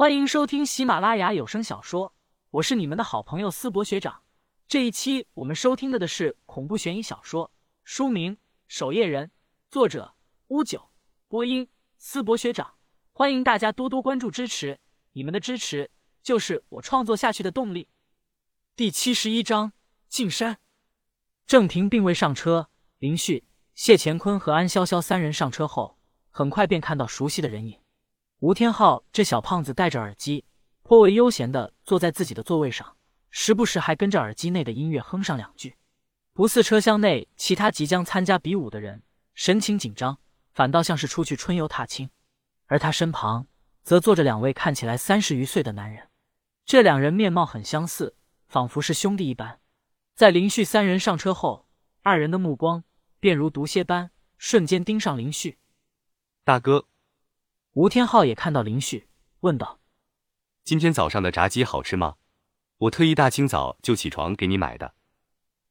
欢迎收听喜马拉雅有声小说，我是你们的好朋友思博学长。这一期我们收听的的是恐怖悬疑小说，书名《守夜人》，作者乌九，播音思博学长。欢迎大家多多关注支持，你们的支持就是我创作下去的动力。第七十一章进山。郑婷并未上车，林旭、谢乾坤和安潇潇三人上车后，很快便看到熟悉的人影。吴天昊这小胖子戴着耳机，颇为悠闲的坐在自己的座位上，时不时还跟着耳机内的音乐哼上两句。不似车厢内其他即将参加比武的人，神情紧张，反倒像是出去春游踏青。而他身旁则坐着两位看起来三十余岁的男人，这两人面貌很相似，仿佛是兄弟一般。在林旭三人上车后，二人的目光便如毒蝎般瞬间盯上林旭。大哥，吴天昊也看到林旭，问道：“今天早上的炸鸡好吃吗？我特意大清早就起床给你买的。”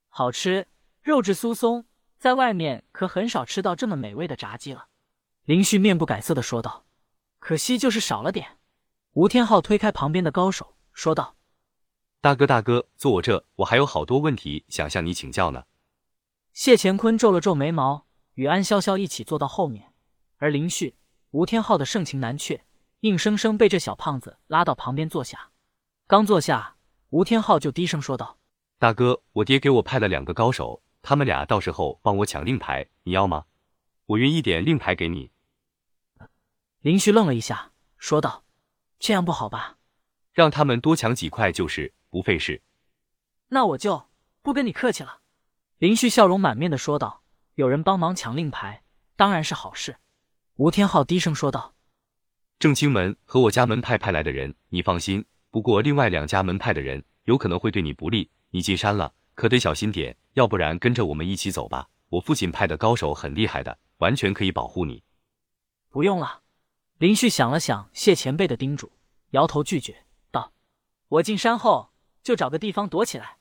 好吃，肉质酥松，在外面可很少吃到这么美味的炸鸡了。林旭面不改色的说道：“可惜就是少了点。”吴天昊推开旁边的高手，说道。大哥，大哥，坐我这，我还有好多问题想向你请教呢。谢乾坤皱了皱眉毛，与安潇潇一起坐到后面，而林旭、吴天昊的盛情难却，硬生生被这小胖子拉到旁边坐下。刚坐下，吴天昊就低声说道：“大哥，我爹给我派了两个高手，他们俩到时候帮我抢令牌，你要吗？我愿意点令牌给你。”林旭愣了一下，说道：“这样不好吧？让他们多抢几块就是。”不费事，那我就不跟你客气了。”林旭笑容满面的说道。“有人帮忙抢令牌，当然是好事。”吴天昊低声说道。“正清门和我家门派派来的人，你放心。不过另外两家门派的人有可能会对你不利，你进山了可得小心点。要不然跟着我们一起走吧，我父亲派的高手很厉害的，完全可以保护你。”不用了。林旭想了想谢前辈的叮嘱，摇头拒绝道：“我进山后。”就找个地方躲起来，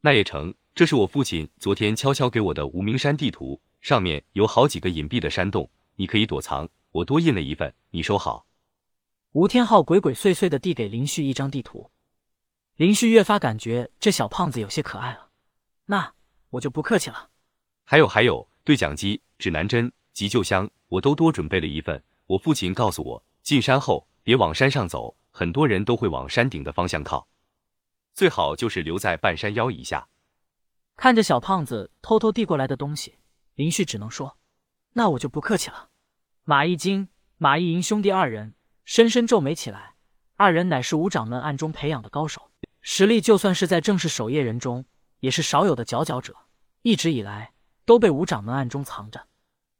那也成。这是我父亲昨天悄悄给我的无名山地图，上面有好几个隐蔽的山洞，你可以躲藏。我多印了一份，你收好。吴天昊鬼鬼祟祟的递给林旭一张地图，林旭越发感觉这小胖子有些可爱了。那我就不客气了。还有还有，对讲机、指南针、急救箱，我都多准备了一份。我父亲告诉我，进山后别往山上走，很多人都会往山顶的方向靠。最好就是留在半山腰以下。看着小胖子偷偷递过来的东西，林旭只能说：“那我就不客气了。”马一金、马一银兄弟二人深深皱眉起来。二人乃是吴掌门暗中培养的高手，实力就算是在正式守夜人中也是少有的佼佼者，一直以来都被吴掌门暗中藏着。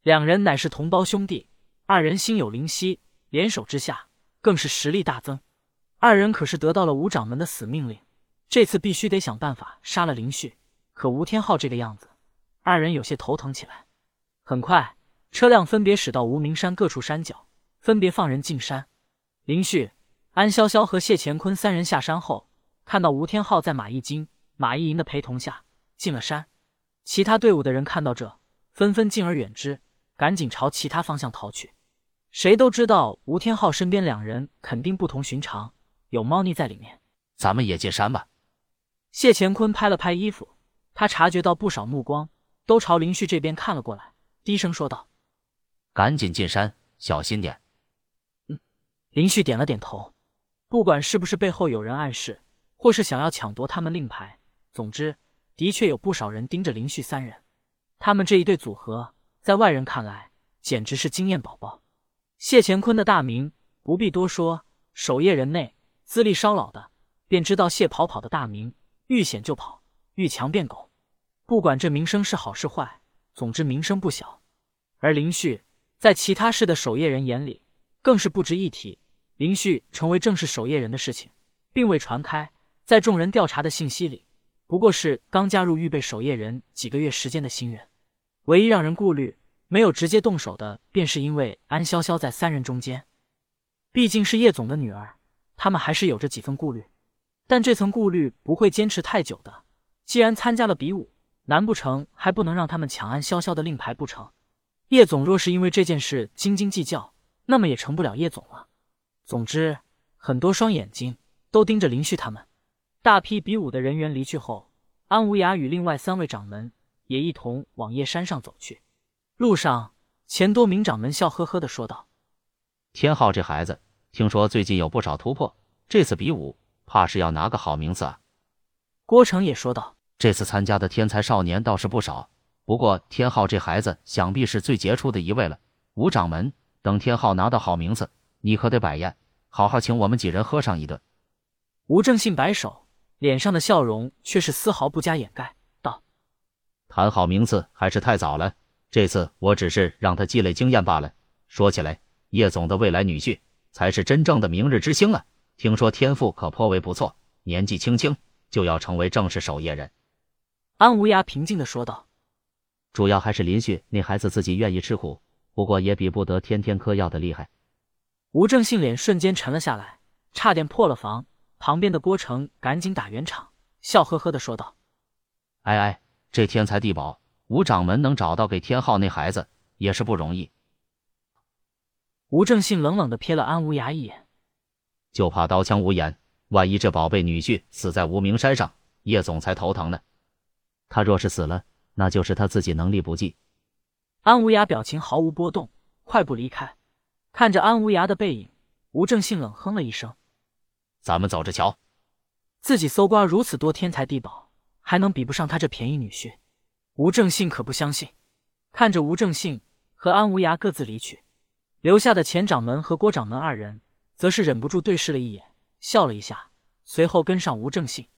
两人乃是同胞兄弟，二人心有灵犀，联手之下更是实力大增。二人可是得到了吴掌门的死命令。这次必须得想办法杀了林旭，可吴天昊这个样子，二人有些头疼起来。很快，车辆分别驶到无名山各处山脚，分别放人进山。林旭、安潇潇和谢乾坤三人下山后，看到吴天昊在马一金、马一银的陪同下进了山。其他队伍的人看到这，纷纷敬而远之，赶紧朝其他方向逃去。谁都知道吴天昊身边两人肯定不同寻常，有猫腻在里面。咱们也进山吧。谢乾坤拍了拍衣服，他察觉到不少目光都朝林旭这边看了过来，低声说道：“赶紧进山，小心点。”嗯，林旭点了点头。不管是不是背后有人暗示，或是想要抢夺他们令牌，总之，的确有不少人盯着林旭三人。他们这一对组合，在外人看来，简直是经验宝宝。谢乾坤的大名不必多说，守夜人内资历稍老的，便知道谢跑跑的大名。遇险就跑，遇强变狗，不管这名声是好是坏，总之名声不小。而林旭在其他市的守夜人眼里，更是不值一提。林旭成为正式守夜人的事情，并未传开，在众人调查的信息里，不过是刚加入预备守夜人几个月时间的新人。唯一让人顾虑、没有直接动手的，便是因为安潇潇在三人中间，毕竟是叶总的女儿，他们还是有着几分顾虑。但这层顾虑不会坚持太久的。既然参加了比武，难不成还不能让他们抢安潇潇的令牌不成？叶总若是因为这件事斤斤计较，那么也成不了叶总了。总之，很多双眼睛都盯着林旭他们。大批比武的人员离去后，安无涯与另外三位掌门也一同往叶山上走去。路上，钱多明掌门笑呵呵的说道：“天浩这孩子，听说最近有不少突破，这次比武怕是要拿个好名次啊。”郭成也说道：“这次参加的天才少年倒是不少，不过天浩这孩子想必是最杰出的一位了。吴掌门，等天浩拿到好名次，你可得摆宴，好好请我们几人喝上一顿。”吴正信摆手，脸上的笑容却是丝毫不加掩盖，道：“谈好名次还是太早了，这次我只是让他积累经验罢了。说起来，叶总的未来女婿才是真正的明日之星啊！听说天赋可颇为不错，年纪轻轻。”就要成为正式守夜人，安无涯平静的说道：“主要还是林旭那孩子自己愿意吃苦，不过也比不得天天嗑药的厉害。”吴正信脸瞬间沉了下来，差点破了防。旁边的郭成赶紧打圆场，笑呵呵的说道：“哎哎，这天才地宝，吴掌门能找到给天昊那孩子也是不容易。”吴正信冷冷的瞥了安无涯一眼，就怕刀枪无眼。万一这宝贝女婿死在无名山上，叶总裁头疼呢。他若是死了，那就是他自己能力不济。安无涯表情毫无波动，快步离开。看着安无涯的背影，吴正信冷哼了一声：“咱们走着瞧。”自己搜刮如此多天才地宝，还能比不上他这便宜女婿？吴正信可不相信。看着吴正信和安无涯各自离去，留下的钱掌门和郭掌门二人，则是忍不住对视了一眼。笑了一下，随后跟上吴正信。